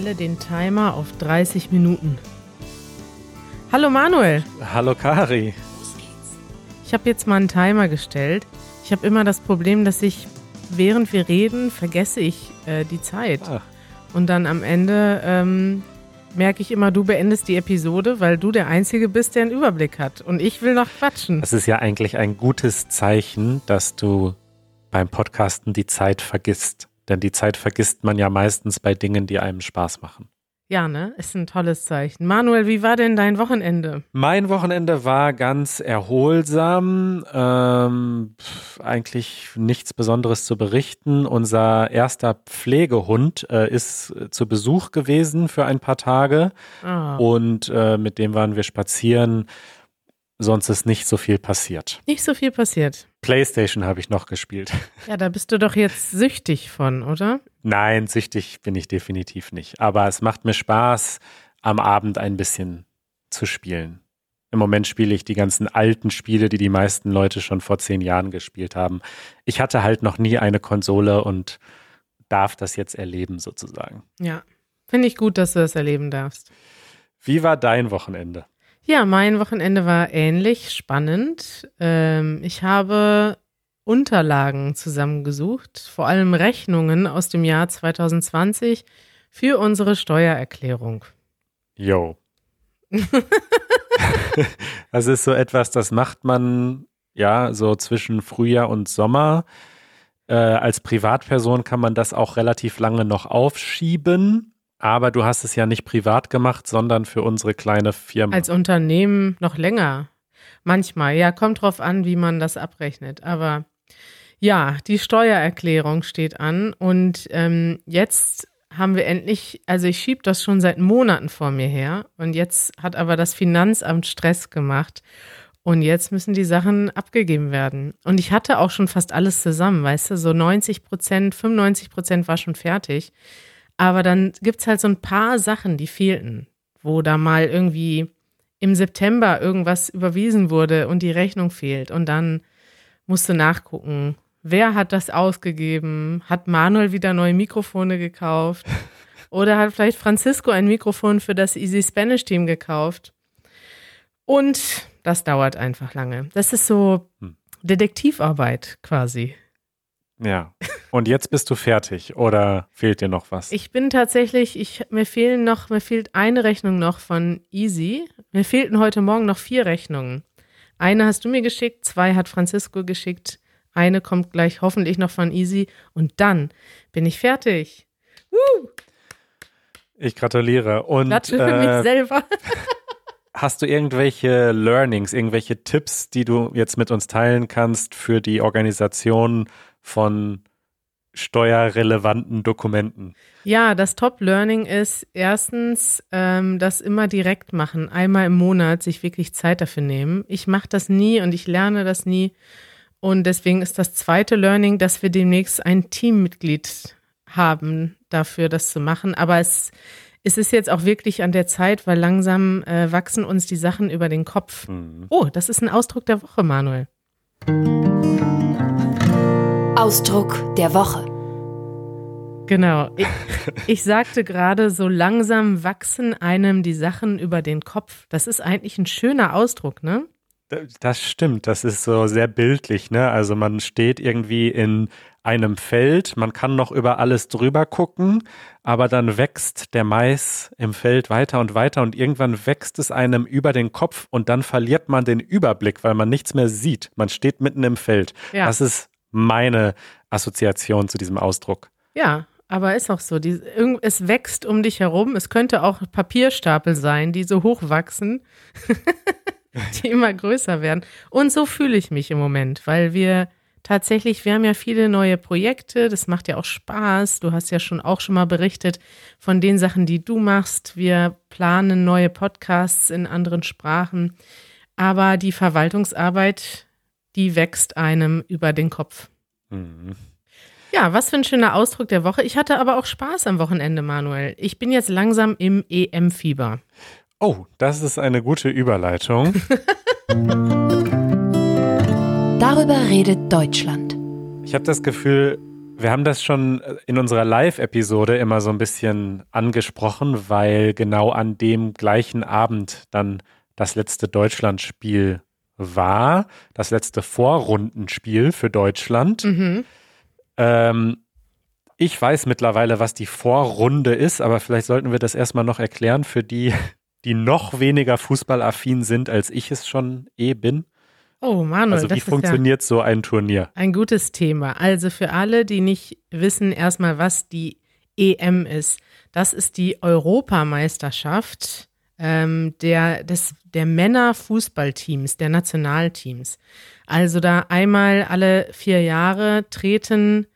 stelle den Timer auf 30 Minuten. Hallo Manuel. Hallo Kari. Ich habe jetzt mal einen Timer gestellt. Ich habe immer das Problem, dass ich, während wir reden, vergesse ich äh, die Zeit. Ach. Und dann am Ende ähm, merke ich immer, du beendest die Episode, weil du der Einzige bist, der einen Überblick hat. Und ich will noch quatschen. Das ist ja eigentlich ein gutes Zeichen, dass du beim Podcasten die Zeit vergisst. Denn die Zeit vergisst man ja meistens bei Dingen, die einem Spaß machen. Ja, ne? Ist ein tolles Zeichen. Manuel, wie war denn dein Wochenende? Mein Wochenende war ganz erholsam. Ähm, eigentlich nichts Besonderes zu berichten. Unser erster Pflegehund äh, ist zu Besuch gewesen für ein paar Tage Ah, und äh, mit dem waren wir spazieren. Sonst ist nicht so viel passiert. nicht so viel passiert. Playstation habe ich noch gespielt. Ja, da bist du doch jetzt süchtig von, oder? Nein, süchtig bin ich definitiv nicht. Aber es macht mir Spaß, am Abend ein bisschen zu spielen. Im Moment spiele ich die ganzen alten Spiele, die die meisten Leute schon vor zehn Jahren gespielt haben. Ich hatte halt noch nie eine Konsole und darf das jetzt erleben sozusagen. Ja. Finde ich gut, dass du das erleben darfst. Wie war dein Wochenende? Ja, mein Wochenende war ähnlich spannend. Ähm, ich habe Unterlagen zusammengesucht, vor allem Rechnungen aus dem Jahr 2020 für unsere Steuererklärung. Yo. das ist so etwas, das macht man ja so zwischen Frühjahr und Sommer. Äh, als Privatperson kann man das auch relativ lange noch aufschieben. Aber du hast es ja nicht privat gemacht, sondern für unsere kleine Firma. Als Unternehmen noch länger. Manchmal, ja, kommt drauf an, wie man das abrechnet. Aber ja, die Steuererklärung steht an und ähm, jetzt haben wir endlich, also ich schiebe das schon seit Monaten vor mir her und jetzt hat aber das Finanzamt Stress gemacht und jetzt müssen die Sachen abgegeben werden. Und ich hatte auch schon fast alles zusammen, weißt du, so 90 Prozent, 95 Prozent war schon fertig. Aber dann gibt's halt so ein paar Sachen, die fehlten, wo da mal irgendwie im September irgendwas überwiesen wurde und die Rechnung fehlt. Und dann musst du nachgucken, wer hat das ausgegeben? Hat Manuel wieder neue Mikrofone gekauft? Oder hat vielleicht Francisco ein Mikrofon für das Easy Spanish Team gekauft? Und das dauert einfach lange. Das ist so Hm. Detektivarbeit quasi. Ja. Und jetzt bist du fertig oder fehlt dir noch was? Ich bin tatsächlich, ich, mir fehlen noch, mir fehlt eine Rechnung noch von Easy. Mir fehlten heute Morgen noch vier Rechnungen. Eine hast du mir geschickt, zwei hat Francisco geschickt, eine kommt gleich hoffentlich noch von Easy und dann bin ich fertig. Woo! ich gratuliere. Und für mich äh, selber. Hast du irgendwelche Learnings, irgendwelche Tipps, die du jetzt mit uns teilen kannst für die Organisation von steuerrelevanten Dokumenten? Ja, das Top-Learning ist erstens, ähm, das immer direkt machen, einmal im Monat sich wirklich Zeit dafür nehmen. Ich mache das nie und ich lerne das nie. Und deswegen ist das zweite Learning, dass wir demnächst ein Teammitglied haben, dafür das zu machen. Aber es, es ist jetzt auch wirklich an der Zeit, weil langsam äh, wachsen uns die Sachen über den Kopf. Hm. Oh, das ist ein Ausdruck der Woche, Manuel. Ausdruck der Woche. Genau. Ich, ich sagte gerade, so langsam wachsen einem die Sachen über den Kopf. Das ist eigentlich ein schöner Ausdruck, ne? Das stimmt, das ist so sehr bildlich, ne? Also man steht irgendwie in einem Feld, man kann noch über alles drüber gucken, aber dann wächst der Mais im Feld weiter und weiter und irgendwann wächst es einem über den Kopf und dann verliert man den Überblick, weil man nichts mehr sieht. Man steht mitten im Feld. Ja. Das ist meine Assoziation zu diesem Ausdruck. Ja, aber ist auch so. Die, es wächst um dich herum. Es könnte auch Papierstapel sein, die so hoch wachsen, die immer größer werden. Und so fühle ich mich im Moment, weil wir tatsächlich, wir haben ja viele neue Projekte. Das macht ja auch Spaß. Du hast ja schon auch schon mal berichtet von den Sachen, die du machst. Wir planen neue Podcasts in anderen Sprachen. Aber die Verwaltungsarbeit, die wächst einem über den Kopf. Mhm. Ja, was für ein schöner Ausdruck der Woche. Ich hatte aber auch Spaß am Wochenende, Manuel. Ich bin jetzt langsam im EM-Fieber. Oh, das ist eine gute Überleitung. Darüber redet Deutschland. Ich habe das Gefühl, Wir haben das schon in unserer Live-Episode immer so ein bisschen angesprochen, weil genau an dem gleichen Abend dann das letzte Deutschlandspiel war, das letzte Vorrundenspiel für Deutschland. Mhm. Ähm, ich weiß mittlerweile, was die Vorrunde ist, aber vielleicht sollten wir das erstmal noch erklären für die, die noch weniger fußballaffin sind, als ich es schon eh bin. Oh, Manuel, Also wie ist ja funktioniert so ein Turnier? ein gutes Thema. Also für alle, die nicht wissen, erstmal, was die EM ist. Das ist die Europameisterschaft ähm, der, des, der Männerfußballteams, der Nationalteams. Also da einmal alle vier Jahre treten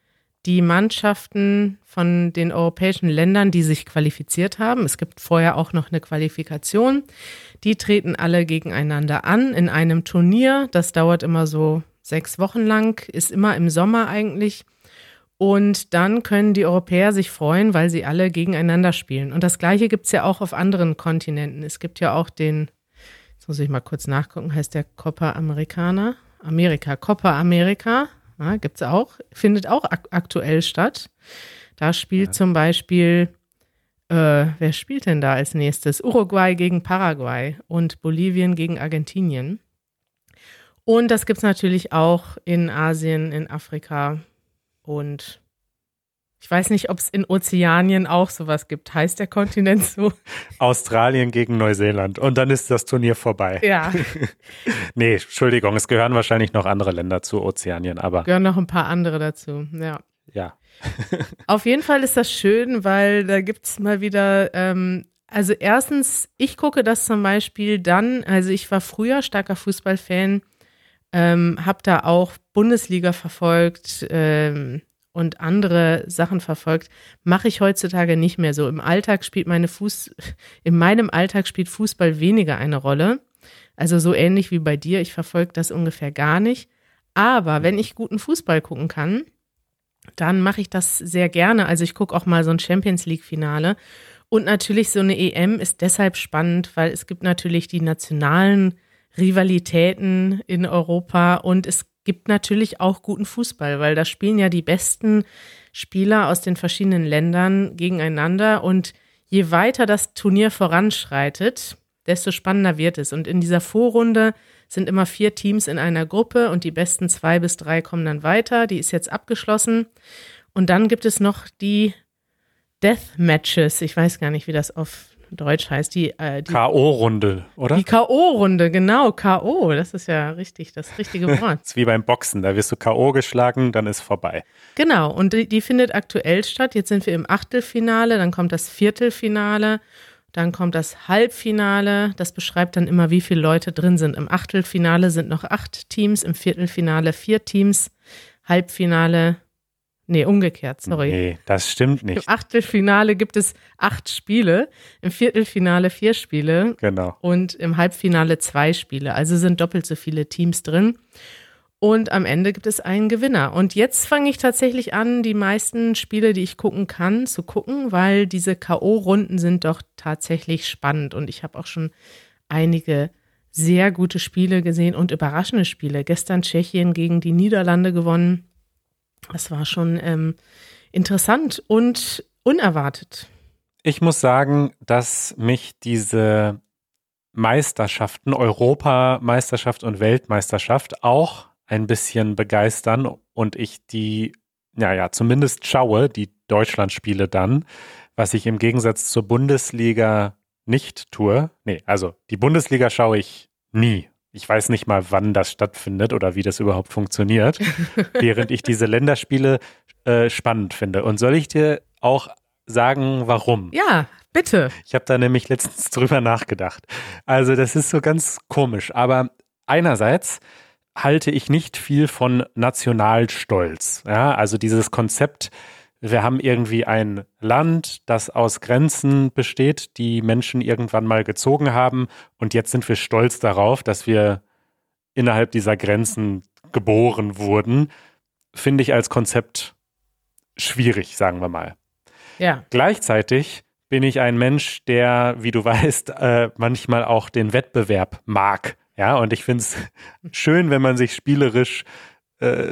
die Mannschaften von den europäischen Ländern, die sich qualifiziert haben. Es gibt vorher auch noch eine Qualifikation. Die treten alle gegeneinander an in einem Turnier. Das dauert immer so sechs Wochen lang, ist immer im Sommer eigentlich. Und dann können die Europäer sich freuen, weil sie alle gegeneinander spielen. Und das Gleiche gibt es ja auch auf anderen Kontinenten. Es gibt ja auch den, jetzt muss ich mal kurz nachgucken, heißt der Copa Americana? Amerika, Copa America, ja, gibt es auch, findet auch ak aktuell statt. Da spielt zum Beispiel, äh, wer spielt denn da als nächstes? Uruguay gegen Paraguay und Bolivien gegen Argentinien. Und das gibt es natürlich auch in Asien, in Afrika und ich weiß nicht, ob es in Ozeanien auch sowas gibt. Heißt der Kontinent so? Australien gegen Neuseeland und dann ist das Turnier vorbei. Ja, Nee, Entschuldigung, es gehören wahrscheinlich noch andere Länder zu Ozeanien, aber gehören noch ein paar andere dazu. Ja. ja. Auf jeden Fall ist das schön, weil da gibt es mal wieder, ähm, also erstens, ich gucke das zum Beispiel dann, also ich war früher starker Fußballfan, ähm, habe da auch Bundesliga verfolgt ähm, und andere Sachen verfolgt, mache ich heutzutage nicht mehr so. Im Alltag spielt meine Fuß, in meinem Alltag spielt Fußball weniger eine Rolle. Also so ähnlich wie bei dir, ich verfolge das ungefähr gar nicht. Aber wenn ich guten Fußball gucken kann, dann mache ich das sehr gerne. Also ich gucke auch mal so ein Champions League-Finale. Und natürlich so eine EM ist deshalb spannend, weil es gibt natürlich die nationalen Rivalitäten in Europa und es gibt natürlich auch guten Fußball, weil da spielen ja die besten Spieler aus den verschiedenen Ländern gegeneinander und je weiter das Turnier voranschreitet, desto spannender wird es. Und in dieser Vorrunde sind immer vier Teams in einer Gruppe und die besten zwei bis drei kommen dann weiter. Die ist jetzt abgeschlossen. Und dann gibt es noch die Death Matches. Ich weiß gar nicht, wie das auf Deutsch heißt. Die, äh, die, K.O.-Runde, oder? die K.O.-Runde, genau, K.O. Das ist ja richtig, das richtige Wort. Das ist wie beim Boxen, da wirst du K.O. geschlagen, dann ist vorbei. Genau, und die, die findet aktuell statt. Jetzt sind wir im Achtelfinale, dann kommt das Viertelfinale, dann kommt das Halbfinale. Das beschreibt dann immer, wie viele Leute drin sind. Im Achtelfinale sind noch acht Teams, im Viertelfinale vier Teams, Halbfinale, nee, umgekehrt, sorry. Nee, das stimmt Im nicht. Achtelfinale gibt es acht Spiele, im Viertelfinale vier Spiele Genau. und im Halbfinale zwei Spiele. Also sind doppelt so viele Teams drin. Und am Ende gibt es einen Gewinner. Und jetzt fange ich tatsächlich an, die meisten Spiele, die ich gucken kann, zu gucken, weil diese K.O.-Runden sind doch tatsächlich spannend. Und ich habe auch schon einige sehr gute Spiele gesehen und überraschende Spiele. Gestern Tschechien gegen die Niederlande gewonnen. Das war schon ähm, interessant und unerwartet. Ich muss sagen, dass mich diese Meisterschaften, Europameisterschaft und Weltmeisterschaft auch ein bisschen begeistern und ich die, naja, zumindest schaue, die Deutschlandspiele dann, was ich im Gegensatz zur Bundesliga nicht tue. Nee, also die Bundesliga schaue ich nie. Ich weiß nicht mal, wann das stattfindet oder wie das überhaupt funktioniert, während ich diese Länderspiele äh, spannend finde. Und soll ich dir auch sagen, warum? Ja, bitte. Ich habe da nämlich letztens drüber nachgedacht. Also das ist so ganz komisch. Aber einerseits halte ich nicht viel von Nationalstolz. Ja, also dieses Konzept, wir haben irgendwie ein Land, das aus Grenzen besteht, die Menschen irgendwann mal gezogen haben und jetzt sind wir stolz darauf, dass wir innerhalb dieser Grenzen geboren wurden, finde ich als Konzept schwierig, sagen wir mal. Ja. Gleichzeitig bin ich ein Mensch, der, wie du weißt, äh, manchmal auch den Wettbewerb mag. Ja, und ich finde es schön, wenn man sich spielerisch äh,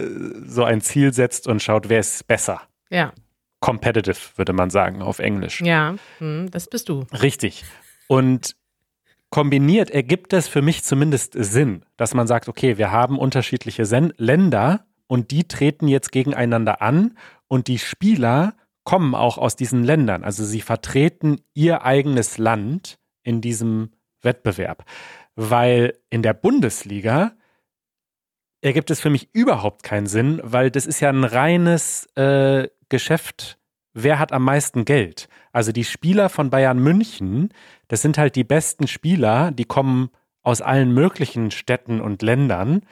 so ein Ziel setzt und schaut, wer ist besser. Ja. Competitive, würde man sagen, auf Englisch. Ja, hm, das bist du. Richtig. Und kombiniert ergibt es für mich zumindest Sinn, dass man sagt, okay, wir haben unterschiedliche Sen Länder und die treten jetzt gegeneinander an und die Spieler kommen auch aus diesen Ländern. Also sie vertreten ihr eigenes Land in diesem Wettbewerb. Weil in der Bundesliga ergibt es für mich überhaupt keinen Sinn, weil das ist ja ein reines äh, Geschäft. Wer hat am meisten Geld? Also die Spieler von Bayern München, das sind halt die besten Spieler, die kommen aus allen möglichen Städten und Ländern.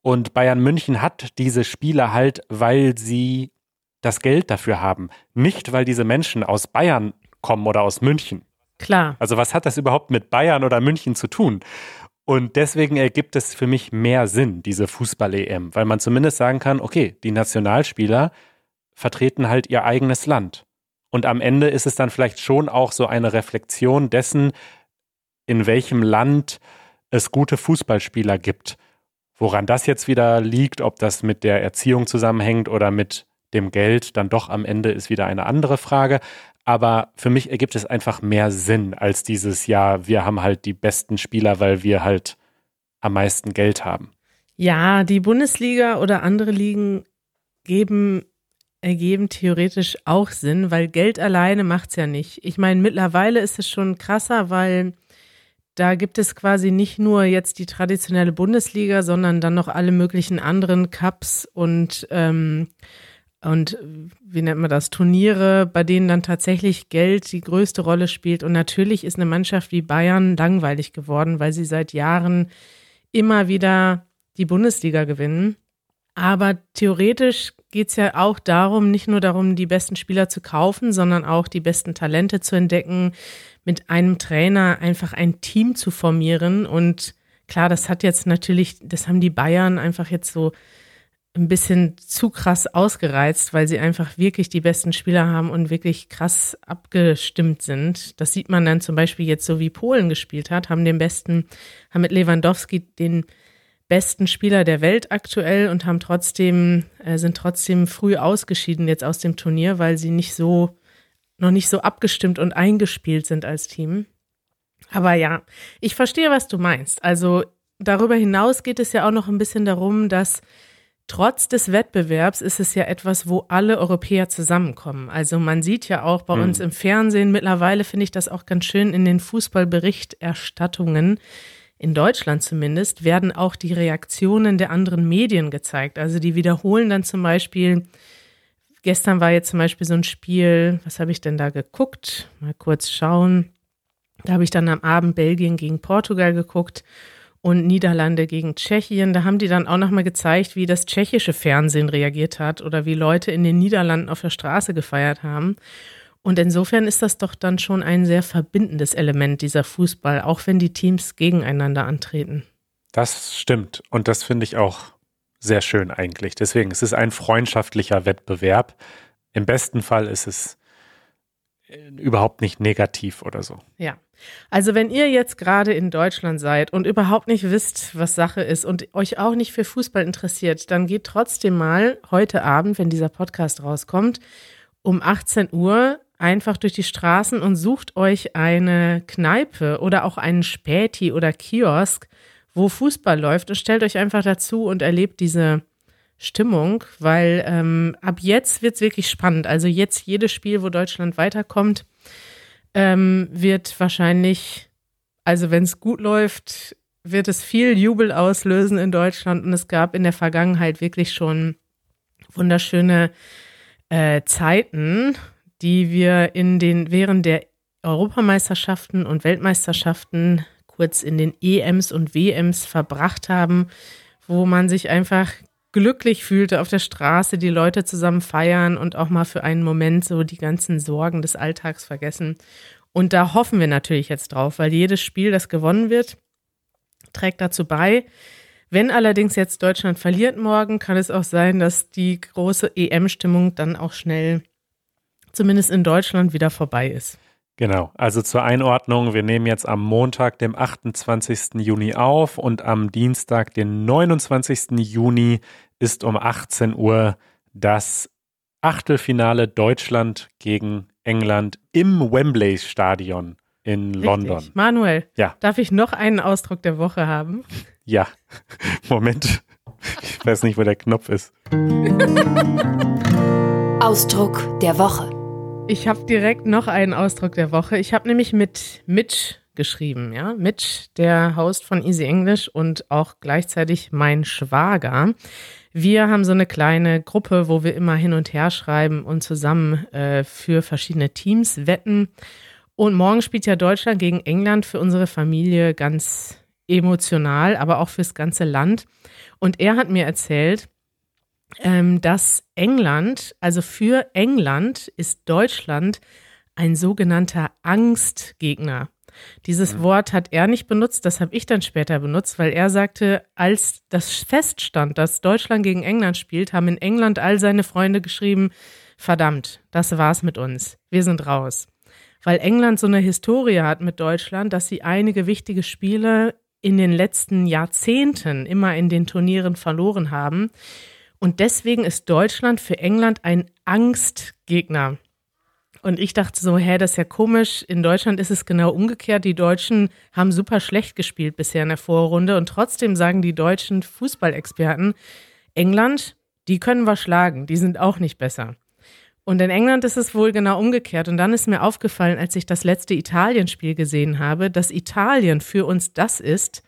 Und Bayern München hat diese Spieler halt, weil sie das Geld dafür haben. Nicht, weil diese Menschen aus Bayern kommen oder aus München. Klar. Also was hat das überhaupt mit Bayern oder München zu tun? Und deswegen ergibt es für mich mehr Sinn, diese Fußball-EM, weil man zumindest sagen kann, okay, die Nationalspieler vertreten halt ihr eigenes Land. Und am Ende ist es dann vielleicht schon auch so eine Reflexion dessen, in welchem Land es gute Fußballspieler gibt. Woran das jetzt wieder liegt, ob das mit der Erziehung zusammenhängt oder mit dem Geld, dann doch am Ende ist wieder eine andere Frage. Aber für mich ergibt es einfach mehr Sinn als dieses Jahr, wir haben halt die besten Spieler, weil wir halt am meisten Geld haben. Ja, die Bundesliga oder andere Ligen geben, ergeben theoretisch auch Sinn, weil Geld alleine macht es ja nicht. Ich meine, mittlerweile ist es schon krasser, weil da gibt es quasi nicht nur jetzt die traditionelle Bundesliga, sondern dann noch alle möglichen anderen Cups und ähm, und wie nennt man das, Turniere, bei denen dann tatsächlich Geld die größte Rolle spielt. Und natürlich ist eine Mannschaft wie Bayern langweilig geworden, weil sie seit Jahren immer wieder die Bundesliga gewinnen. Aber theoretisch geht es ja auch darum, nicht nur darum, die besten Spieler zu kaufen, sondern auch die besten Talente zu entdecken, mit einem Trainer einfach ein Team zu formieren. Und klar, das hat jetzt natürlich, das haben die Bayern einfach jetzt so ein bisschen zu krass ausgereizt, weil sie einfach wirklich die besten Spieler haben und wirklich krass abgestimmt sind. Das sieht man dann zum Beispiel jetzt so wie Polen gespielt hat, haben den besten, haben mit Lewandowski den besten Spieler der Welt aktuell und haben trotzdem, äh, sind trotzdem früh ausgeschieden jetzt aus dem Turnier, weil sie nicht so, noch nicht so abgestimmt und eingespielt sind als Team. Aber ja, ich verstehe, was du meinst. Also darüber hinaus geht es ja auch noch ein bisschen darum, dass Trotz des Wettbewerbs ist es ja etwas, wo alle Europäer zusammenkommen. Also man sieht ja auch bei mhm. uns im Fernsehen, mittlerweile finde ich das auch ganz schön in den Fußballberichterstattungen, in Deutschland zumindest, werden auch die Reaktionen der anderen Medien gezeigt. Also die wiederholen dann zum Beispiel, gestern war jetzt zum Beispiel so ein Spiel, was habe ich denn da geguckt? Mal kurz schauen. Da habe ich dann am Abend Belgien gegen Portugal geguckt und Niederlande gegen Tschechien. Da haben die dann auch nochmal gezeigt, wie das tschechische Fernsehen reagiert hat oder wie Leute in den Niederlanden auf der Straße gefeiert haben. Und insofern ist das doch dann schon ein sehr verbindendes Element dieser Fußball, auch wenn die Teams gegeneinander antreten. Das stimmt. Und das finde ich auch sehr schön eigentlich. Deswegen, es ist ein freundschaftlicher Wettbewerb. Im besten Fall ist es äh, überhaupt nicht negativ oder so. Ja. Also wenn ihr jetzt gerade in Deutschland seid und überhaupt nicht wisst, was Sache ist und euch auch nicht für Fußball interessiert, dann geht trotzdem mal heute Abend, wenn dieser Podcast rauskommt, um 18 Uhr einfach durch die Straßen und sucht euch eine Kneipe oder auch einen Späti oder Kiosk, wo Fußball läuft und stellt euch einfach dazu und erlebt diese Stimmung, weil ähm, ab jetzt wird es wirklich spannend. Also jetzt jedes Spiel, wo Deutschland weiterkommt, ähm, wird wahrscheinlich, also wenn es gut läuft, wird es viel Jubel auslösen in Deutschland. Und es gab in der Vergangenheit wirklich schon wunderschöne äh, Zeiten, die wir in den während der Europameisterschaften und Weltmeisterschaften kurz in den EMs und WMs verbracht haben, wo man sich einfach glücklich fühlte auf der Straße, die Leute zusammen feiern und auch mal für einen Moment so die ganzen Sorgen des Alltags vergessen. Und da hoffen wir natürlich jetzt drauf, weil jedes Spiel, das gewonnen wird, trägt dazu bei. Wenn allerdings jetzt Deutschland verliert morgen, kann es auch sein, dass die große EM-Stimmung dann auch schnell, zumindest in Deutschland, wieder vorbei ist. Genau, also zur Einordnung, wir nehmen jetzt am Montag, dem 28. Juni auf und am Dienstag, den 29. Juni, ist um 18 Uhr das Achtelfinale Deutschland gegen England im Wembley Stadion in Richtig. London. Manuel, Ja. darf ich noch einen Ausdruck der Woche haben? Ja, Moment. Ich weiß nicht, wo der Knopf ist. Ausdruck der Woche. Ich habe direkt noch einen Ausdruck der Woche. Ich habe nämlich mit Mitch geschrieben, ja. Mitch, der Host von Easy English und auch gleichzeitig mein Schwager. Wir haben so eine kleine Gruppe, wo wir immer hin und her schreiben und zusammen äh, für verschiedene Teams wetten. Und morgen spielt ja Deutschland gegen England für unsere Familie ganz emotional, aber auch fürs ganze Land. Und er hat mir erzählt, ähm, dass England, also für England ist Deutschland ein sogenannter Angstgegner. Dieses Wort hat er nicht benutzt, das habe ich dann später benutzt, weil er sagte, als das feststand, dass Deutschland gegen England spielt, haben in England all seine Freunde geschrieben, verdammt, das war's mit uns, wir sind raus. Weil England so eine Historie hat mit Deutschland, dass sie einige wichtige Spiele in den letzten Jahrzehnten immer in den Turnieren verloren haben. Und deswegen ist Deutschland für England ein Angstgegner. Und ich dachte so, hä, das ist ja komisch. In Deutschland ist es genau umgekehrt. Die Deutschen haben super schlecht gespielt bisher in der Vorrunde. Und trotzdem sagen die deutschen Fußballexperten, England, die können wir schlagen. Die sind auch nicht besser. Und in England ist es wohl genau umgekehrt. Und dann ist mir aufgefallen, als ich das letzte Italienspiel gesehen habe, dass Italien für uns das ist,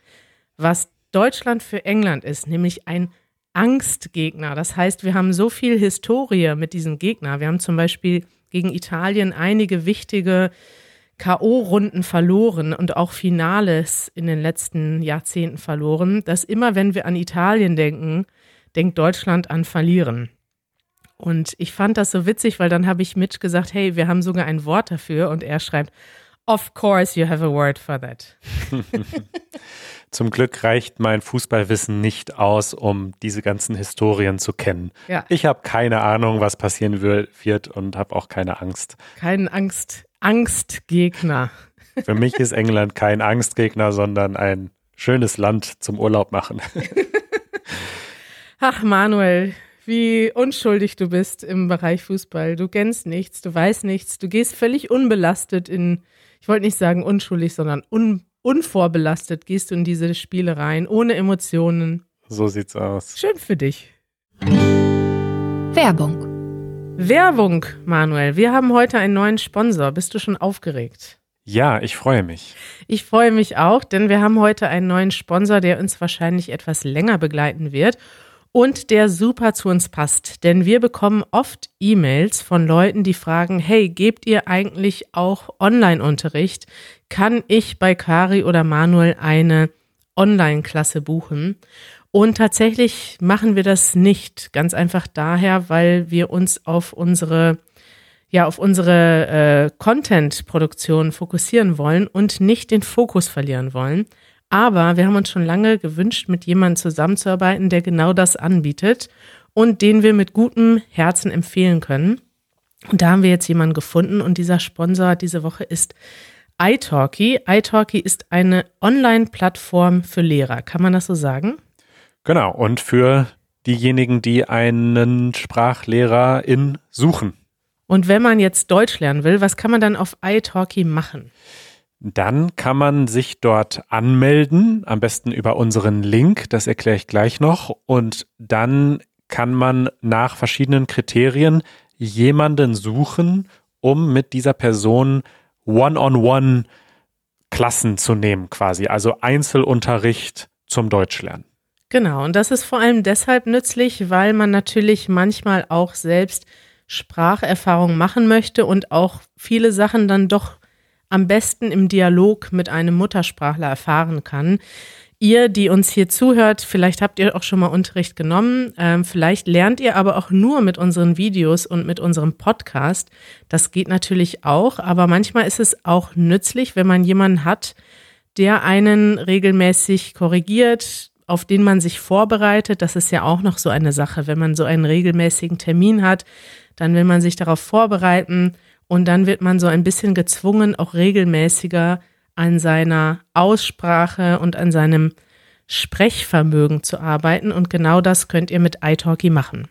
was Deutschland für England ist, nämlich ein Angstgegner. Das heißt, wir haben so viel Historie mit diesem Gegner. Wir haben zum Beispiel gegen Italien einige wichtige K.O.-Runden verloren und auch Finales in den letzten Jahrzehnten verloren, dass immer, wenn wir an Italien denken, denkt Deutschland an Verlieren. Und ich fand das so witzig, weil dann habe ich Mitch gesagt, hey, wir haben sogar ein Wort dafür und er schreibt, of course you have a word for that. Zum Glück reicht mein Fußballwissen nicht aus, um diese ganzen Historien zu kennen. Ja. Ich habe keine Ahnung, was passieren wird und habe auch keine Angst. Kein Angst, Angstgegner. Für mich ist England kein Angstgegner, sondern ein schönes Land zum Urlaub machen. Ach, Manuel, wie unschuldig du bist im Bereich Fußball. Du kennst nichts, du weißt nichts, du gehst völlig unbelastet in, ich wollte nicht sagen unschuldig, sondern un, unvorbelastet gehst du in diese Spiele rein, ohne Emotionen. So sieht's aus. Schön für dich. Werbung. Werbung, Manuel. Wir haben heute einen neuen Sponsor. Bist du schon aufgeregt? Ja, ich freue mich. Ich freue mich auch, denn wir haben heute einen neuen Sponsor, der uns wahrscheinlich etwas länger begleiten wird und der super zu uns passt. Denn wir bekommen oft E-Mails von Leuten, die fragen, hey, gebt ihr eigentlich auch Online-Unterricht? Kann ich bei Kari oder Manuel eine Online-Klasse buchen? Und tatsächlich machen wir das nicht. Ganz einfach daher, weil wir uns auf unsere ja auf unsere äh, Content-Produktion fokussieren wollen und nicht den Fokus verlieren wollen. Aber wir haben uns schon lange gewünscht, mit jemandem zusammenzuarbeiten, der genau das anbietet und den wir mit gutem Herzen empfehlen können. Und da haben wir jetzt jemanden gefunden und dieser Sponsor diese Woche ist italki. italki ist eine Online-Plattform für Lehrer. Kann man das so sagen? Genau. Und für diejenigen, die einen Sprachlehrerin suchen. Und wenn man jetzt Deutsch lernen will, was kann man dann auf italki machen? Dann kann man sich dort anmelden, am besten über unseren Link, das erkläre ich gleich noch. Und dann kann man nach verschiedenen Kriterien jemanden suchen, um mit dieser Person One-on-One Klassen zu nehmen, quasi. Also Einzelunterricht zum Deutschlernen. Genau, und das ist vor allem deshalb nützlich, weil man natürlich manchmal auch selbst Spracherfahrung machen möchte und auch viele Sachen dann doch am besten im Dialog mit einem Muttersprachler erfahren kann. Ihr, die uns hier zuhört, vielleicht habt ihr auch schon mal Unterricht genommen, ähm, vielleicht lernt ihr aber auch nur mit unseren Videos und mit unserem Podcast. Das geht natürlich auch, aber manchmal ist es auch nützlich, wenn man jemanden hat, der einen regelmäßig korrigiert, auf den man sich vorbereitet. Das ist ja auch noch so eine Sache. Wenn man so einen regelmäßigen Termin hat, dann will man sich darauf vorbereiten Und dann wird man so ein bisschen gezwungen, auch regelmäßiger an seiner Aussprache und an seinem Sprechvermögen zu arbeiten. Und genau das könnt ihr mit iTalki machen.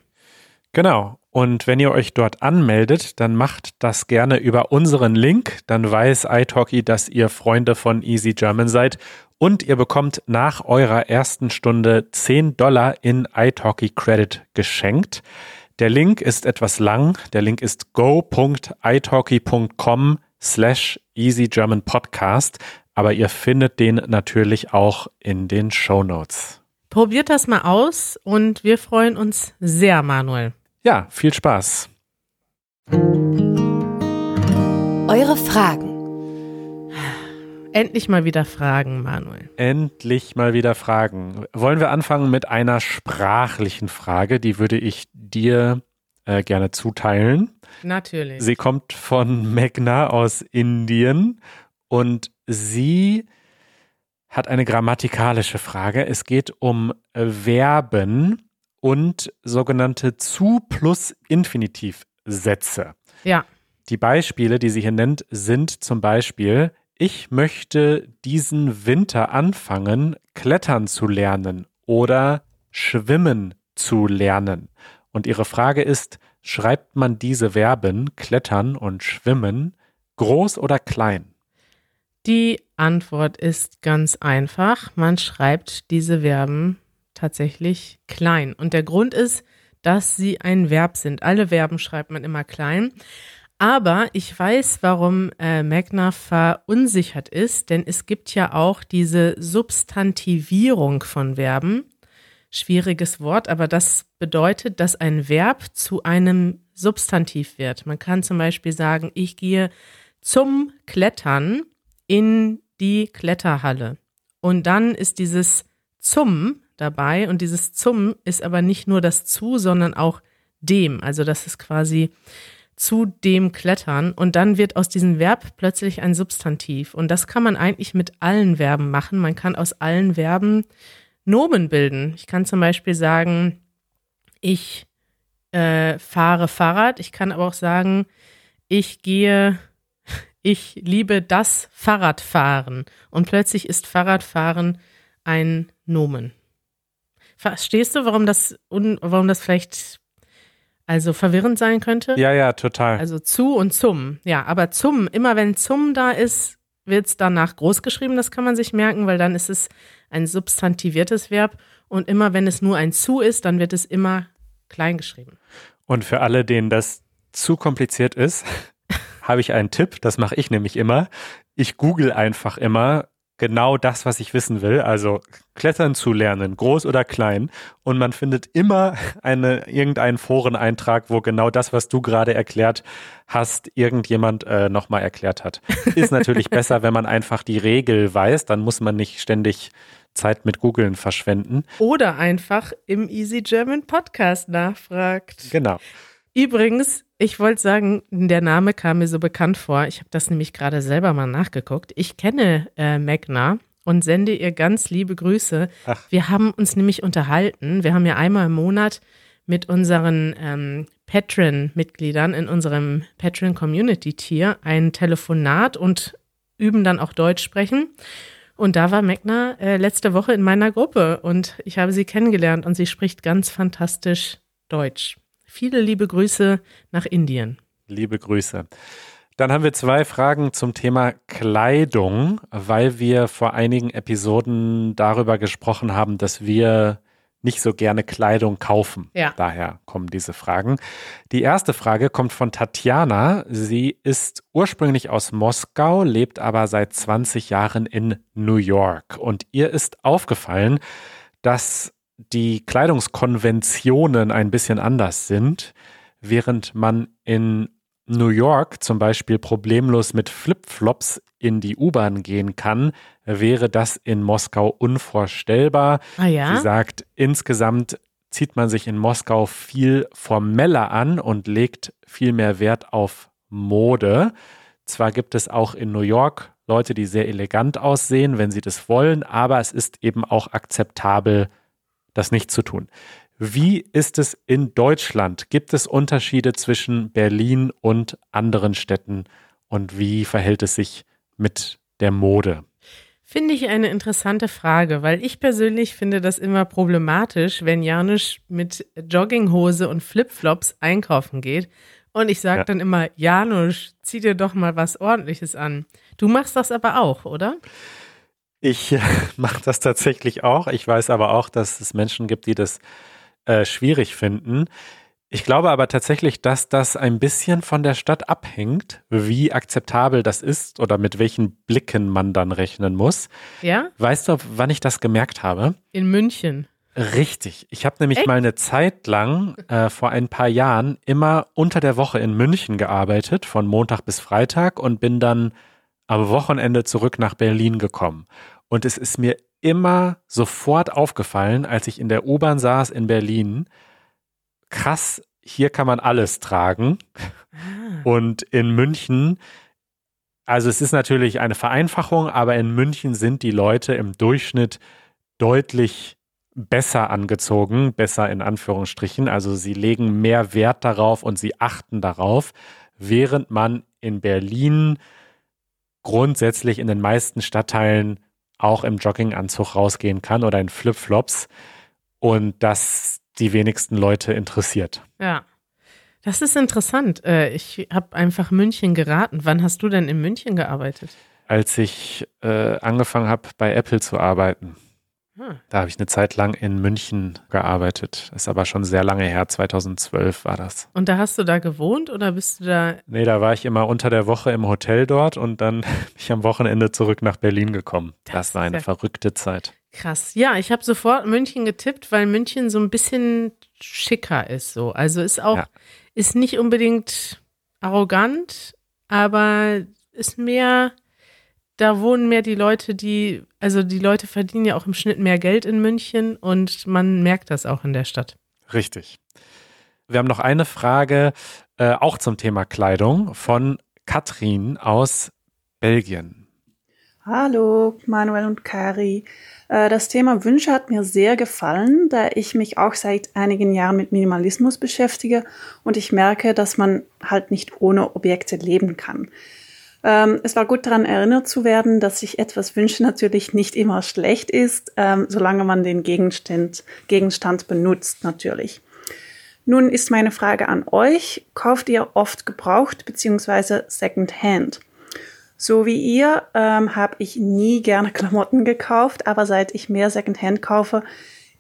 Genau. Und wenn ihr euch dort anmeldet, dann macht das gerne über unseren Link. Dann weiß iTalki, dass ihr Freunde von Easy German seid. Und ihr bekommt nach eurer ersten Stunde 10 Dollar in iTalki Credit geschenkt. Der Link ist etwas lang. Der Link ist go.italki.com slash Easy German Podcast. Aber ihr findet den natürlich auch in den Show Notes. Probiert das mal aus und wir freuen uns sehr, Manuel. Ja, viel Spaß. Eure Fragen. Endlich mal wieder Fragen, Manuel. Endlich mal wieder Fragen. Wollen wir anfangen mit einer sprachlichen Frage? Die würde ich dir äh, gerne zuteilen. Natürlich. Sie kommt von Megna aus Indien und sie hat eine grammatikalische Frage. Es geht um Verben und sogenannte zu plus Infinitivsätze. Ja. Die Beispiele, die sie hier nennt, sind zum Beispiel ich möchte diesen Winter anfangen, klettern zu lernen oder schwimmen zu lernen. Und ihre Frage ist, schreibt man diese Verben klettern und schwimmen groß oder klein? Die Antwort ist ganz einfach. Man schreibt diese Verben tatsächlich klein. Und der Grund ist, dass sie ein Verb sind. Alle Verben schreibt man immer klein. Aber ich weiß, warum äh, Magna verunsichert ist, denn es gibt ja auch diese Substantivierung von Verben. Schwieriges Wort, aber das bedeutet, dass ein Verb zu einem Substantiv wird. Man kann zum Beispiel sagen, ich gehe zum Klettern in die Kletterhalle. Und dann ist dieses zum dabei und dieses zum ist aber nicht nur das zu, sondern auch dem. Also das ist quasi zu dem Klettern und dann wird aus diesem Verb plötzlich ein Substantiv. Und das kann man eigentlich mit allen Verben machen. Man kann aus allen Verben Nomen bilden. Ich kann zum Beispiel sagen, ich äh, fahre Fahrrad. Ich kann aber auch sagen, ich gehe, ich liebe das Fahrradfahren. Und plötzlich ist Fahrradfahren ein Nomen. Verstehst du, warum das, warum das vielleicht also verwirrend sein könnte. Ja, ja, total. Also zu und zum. Ja, aber zum, immer wenn zum da ist, wird es danach groß geschrieben, das kann man sich merken, weil dann ist es ein substantiviertes Verb. Und immer wenn es nur ein zu ist, dann wird es immer klein geschrieben. Und für alle, denen das zu kompliziert ist, habe ich einen Tipp, das mache ich nämlich immer. Ich google einfach immer genau das, was ich wissen will, also Klettern zu lernen, groß oder klein. Und man findet immer eine, irgendeinen Foreneintrag, wo genau das, was du gerade erklärt hast, irgendjemand äh, nochmal erklärt hat. Ist natürlich besser, wenn man einfach die Regel weiß, dann muss man nicht ständig Zeit mit Googeln verschwenden. Oder einfach im Easy German Podcast nachfragt. Genau. Übrigens, ich wollte sagen, der Name kam mir so bekannt vor. Ich habe das nämlich gerade selber mal nachgeguckt. Ich kenne äh, Magna und sende ihr ganz liebe Grüße. Ach. Wir haben uns nämlich unterhalten. Wir haben ja einmal im Monat mit unseren ähm, Patreon-Mitgliedern in unserem Patreon-Community-Tier ein Telefonat und üben dann auch Deutsch sprechen. Und da war Magna äh, letzte Woche in meiner Gruppe und ich habe sie kennengelernt und sie spricht ganz fantastisch Deutsch. Viele liebe Grüße nach Indien. Liebe Grüße. Dann haben wir zwei Fragen zum Thema Kleidung, weil wir vor einigen Episoden darüber gesprochen haben, dass wir nicht so gerne Kleidung kaufen. Ja. Daher kommen diese Fragen. Die erste Frage kommt von Tatjana. Sie ist ursprünglich aus Moskau, lebt aber seit 20 Jahren in New York. Und ihr ist aufgefallen, dass die Kleidungskonventionen ein bisschen anders sind, während man in New York zum Beispiel problemlos mit Flipflops in die U-Bahn gehen kann, wäre das in Moskau unvorstellbar. Ah, ja? Sie sagt, insgesamt zieht man sich in Moskau viel formeller an und legt viel mehr Wert auf Mode. Zwar gibt es auch in New York Leute, die sehr elegant aussehen, wenn sie das wollen, aber es ist eben auch akzeptabel, das nicht zu tun. Wie ist es in Deutschland? Gibt es Unterschiede zwischen Berlin und anderen Städten? Und wie verhält es sich mit der Mode? Finde ich eine interessante Frage, weil ich persönlich finde das immer problematisch, wenn Janusz mit Jogginghose und Flipflops einkaufen geht. Und ich sage ja. dann immer, Janusz, zieh dir doch mal was Ordentliches an. Du machst das aber auch, oder? Ich mache das tatsächlich auch. Ich weiß aber auch, dass es Menschen gibt, die das äh, schwierig finden. Ich glaube aber tatsächlich, dass das ein bisschen von der Stadt abhängt, wie akzeptabel das ist oder mit welchen Blicken man dann rechnen muss. Ja? Weißt du, wann ich das gemerkt habe? In München. Richtig. Ich habe nämlich Echt? mal eine Zeit lang äh, vor ein paar Jahren immer unter der Woche in München gearbeitet, von Montag bis Freitag und bin dann am Wochenende zurück nach Berlin gekommen. Und es ist mir immer sofort aufgefallen, als ich in der U-Bahn saß in Berlin, krass, hier kann man alles tragen. Ah. Und in München, also es ist natürlich eine Vereinfachung, aber in München sind die Leute im Durchschnitt deutlich besser angezogen, besser in Anführungsstrichen. Also sie legen mehr Wert darauf und sie achten darauf, während man in Berlin grundsätzlich in den meisten Stadtteilen auch im Jogginganzug rausgehen kann oder in Flipflops und das die wenigsten Leute interessiert. Ja. Das ist interessant. Äh, ich habe einfach München geraten. Wann hast du denn in München gearbeitet? Als ich äh, angefangen habe, bei Apple zu arbeiten. Hm. Da habe ich eine Zeit lang in München gearbeitet. Ist aber schon sehr lange her, 2012 war das. Und da hast du da gewohnt oder bist du da? Nee, da war ich immer unter der Woche im Hotel dort und dann bin ich am Wochenende zurück nach Berlin gekommen. Das, das war eine ja verrückte Zeit. Krass. Ja, ich habe sofort München getippt, weil München so ein bisschen schicker ist so. Also ist auch, ja. ist nicht unbedingt arrogant, aber ist mehr da wohnen mehr die Leute, die, also die Leute verdienen ja auch im Schnitt mehr Geld in München und man merkt das auch in der Stadt. Richtig. Wir haben noch eine Frage, äh, auch zum Thema Kleidung, von Katrin aus Belgien. Hallo, Manuel und Kari. Äh, das Thema Wünsche hat mir sehr gefallen, da ich mich auch seit einigen Jahren mit Minimalismus beschäftige und ich merke, dass man halt nicht ohne Objekte leben kann. Ähm, es war gut daran erinnert zu werden, dass sich etwas wünschen natürlich nicht immer schlecht ist, ähm, solange man den Gegenstand, Gegenstand benutzt natürlich. Nun ist meine Frage an euch, kauft ihr oft gebraucht bzw. Secondhand? So wie ihr ähm, habe ich nie gerne Klamotten gekauft, aber seit ich mehr Secondhand kaufe,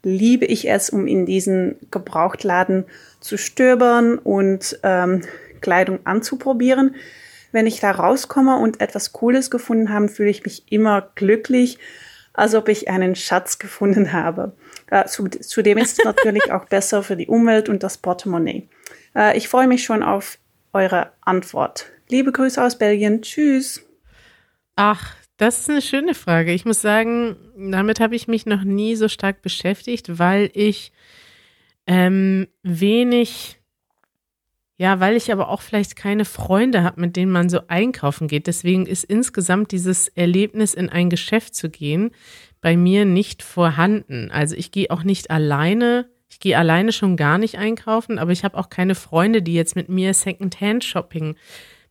liebe ich es, um in diesen Gebrauchtladen zu stöbern und ähm, Kleidung anzuprobieren wenn ich da rauskomme und etwas Cooles gefunden habe, fühle ich mich immer glücklich, als ob ich einen Schatz gefunden habe. Äh, zudem ist es natürlich auch besser für die Umwelt und das Portemonnaie. Äh, ich freue mich schon auf eure Antwort. Liebe Grüße aus Belgien. Tschüss. Ach, das ist eine schöne Frage. Ich muss sagen, damit habe ich mich noch nie so stark beschäftigt, weil ich ähm, wenig ja, weil ich aber auch vielleicht keine Freunde habe, mit denen man so einkaufen geht. Deswegen ist insgesamt dieses Erlebnis, in ein Geschäft zu gehen, bei mir nicht vorhanden. Also ich gehe auch nicht alleine. Ich gehe alleine schon gar nicht einkaufen, aber ich habe auch keine Freunde, die jetzt mit mir Secondhand-Shopping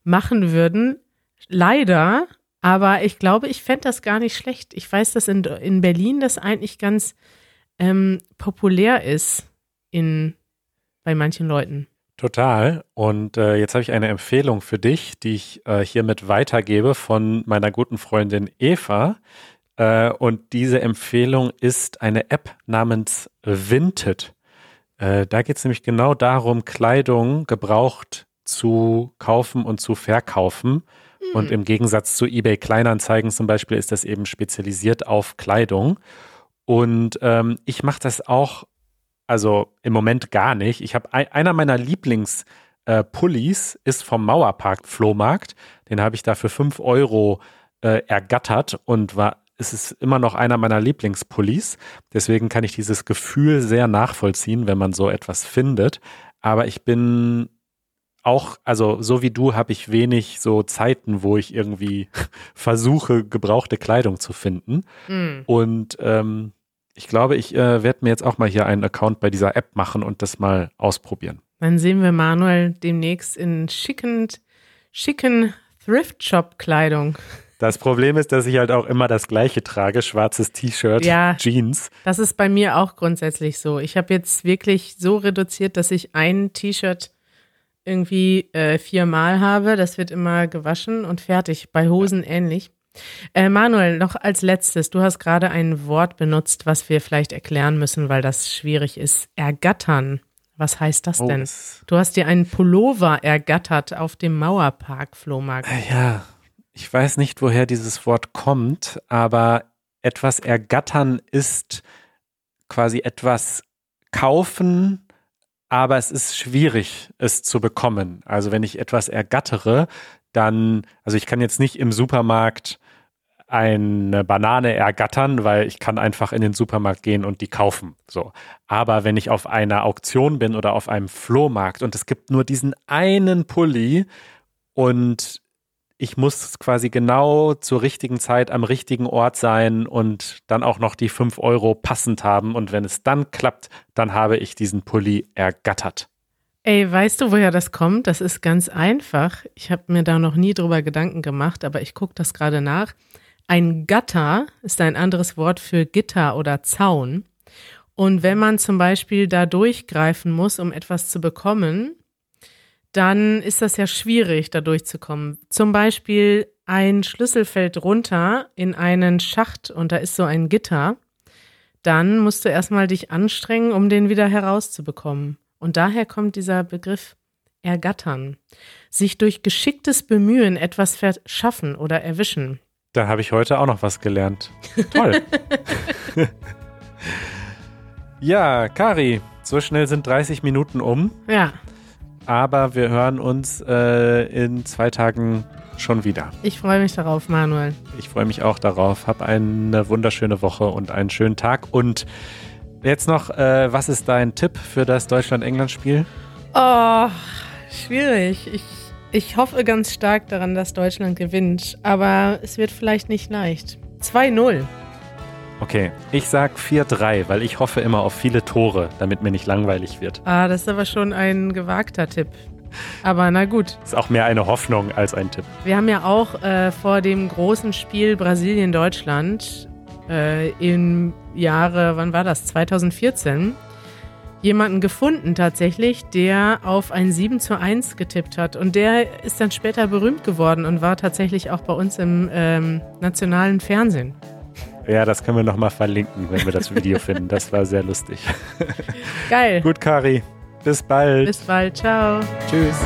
machen würden. Leider, aber ich glaube, ich fände das gar nicht schlecht. Ich weiß, dass in, in Berlin das eigentlich ganz ähm, populär ist in, bei manchen Leuten. Total. Und äh, jetzt habe ich eine Empfehlung für dich, die ich äh, hiermit weitergebe von meiner guten Freundin Eva. Äh, und diese Empfehlung ist eine App namens Vinted. Äh, da geht es nämlich genau darum, Kleidung gebraucht zu kaufen und zu verkaufen. Mhm. Und im Gegensatz zu eBay Kleinanzeigen zum Beispiel ist das eben spezialisiert auf Kleidung. Und ähm, ich mache das auch also im Moment gar nicht. Ich habe einer meiner Lieblings äh, Pullis ist vom Mauerpark Flohmarkt. Den habe ich da für 5 Euro äh, ergattert und war, es ist immer noch einer meiner Lieblingspullis. Deswegen kann ich dieses Gefühl sehr nachvollziehen, wenn man so etwas findet. Aber ich bin auch, also so wie du, habe ich wenig so Zeiten, wo ich irgendwie versuche, gebrauchte Kleidung zu finden. Mhm. Und ähm, Ich glaube, ich äh, werde mir jetzt auch mal hier einen Account bei dieser App machen und das mal ausprobieren. Dann sehen wir Manuel demnächst in schicken, schicken Thrift-Shop-Kleidung. Das Problem ist, dass ich halt auch immer das gleiche trage, schwarzes T-Shirt, Ja. Jeans. Das ist bei mir auch grundsätzlich so. Ich habe jetzt wirklich so reduziert, dass ich ein T-Shirt irgendwie äh, viermal habe. Das wird immer gewaschen und fertig. Bei Hosen ähnlich. Äh, Manuel, noch als letztes. Du hast gerade ein Wort benutzt, was wir vielleicht erklären müssen, weil das schwierig ist. Ergattern. Was heißt das Oh, denn? Du hast dir einen Pullover ergattert auf dem Mauerpark-Flohmarkt. Ja, ich weiß nicht, woher dieses Wort kommt, aber etwas ergattern ist quasi etwas kaufen, aber es ist schwierig, es zu bekommen. Also wenn ich etwas ergattere, dann, also ich kann jetzt nicht im Supermarkt eine Banane ergattern, weil ich kann einfach in den Supermarkt gehen und die kaufen. So. Aber wenn ich auf einer Auktion bin oder auf einem Flohmarkt und es gibt nur diesen einen Pulli und ich muss quasi genau zur richtigen Zeit am richtigen Ort sein und dann auch noch die fünf Euro passend haben. Und wenn es dann klappt, dann habe ich diesen Pulli ergattert. Ey, weißt du, woher das kommt? Das ist ganz einfach. Ich habe mir da noch nie drüber Gedanken gemacht, aber ich gucke das gerade nach. Ein Gatter ist ein anderes Wort für Gitter oder Zaun. Und wenn man zum Beispiel da durchgreifen muss, um etwas zu bekommen, dann ist das ja schwierig, da durchzukommen. Zum Beispiel ein Schlüssel fällt runter in einen Schacht und da ist so ein Gitter. Dann musst du erstmal dich anstrengen, um den wieder herauszubekommen. Und daher kommt dieser Begriff ergattern. Sich durch geschicktes Bemühen etwas verschaffen oder erwischen. Da habe ich heute auch noch was gelernt. Toll. ja, Kari, so schnell sind 30 Minuten um, Ja, aber wir hören uns äh, in zwei Tagen schon wieder. ich freue mich darauf, Manuel. Ich freue mich auch darauf. Hab eine wunderschöne Woche und einen schönen Tag. Und jetzt noch, äh, was ist dein Tipp für das Deutschland-England-Spiel? Oh, schwierig. Ich, ich hoffe ganz stark daran, dass Deutschland gewinnt, aber es wird vielleicht nicht leicht. 2-0. Okay, ich sag 4-3, weil ich hoffe immer auf viele Tore, damit mir nicht langweilig wird. Ah, das ist aber schon ein gewagter Tipp. Aber na gut. Ist auch mehr eine Hoffnung als ein Tipp. Wir haben ja auch äh, vor dem großen Spiel Brasilien-Deutschland äh, im Jahre, wann war das? 2014, jemanden gefunden tatsächlich, der auf ein 7 zu 1 getippt hat. Und der ist dann später berühmt geworden und war tatsächlich auch bei uns im ähm, nationalen Fernsehen. Ja, das können wir nochmal verlinken, wenn wir das Video finden. Das war sehr lustig. Geil. Gut, Kari. Bis bald. Bis bald. Ciao. Tschüss.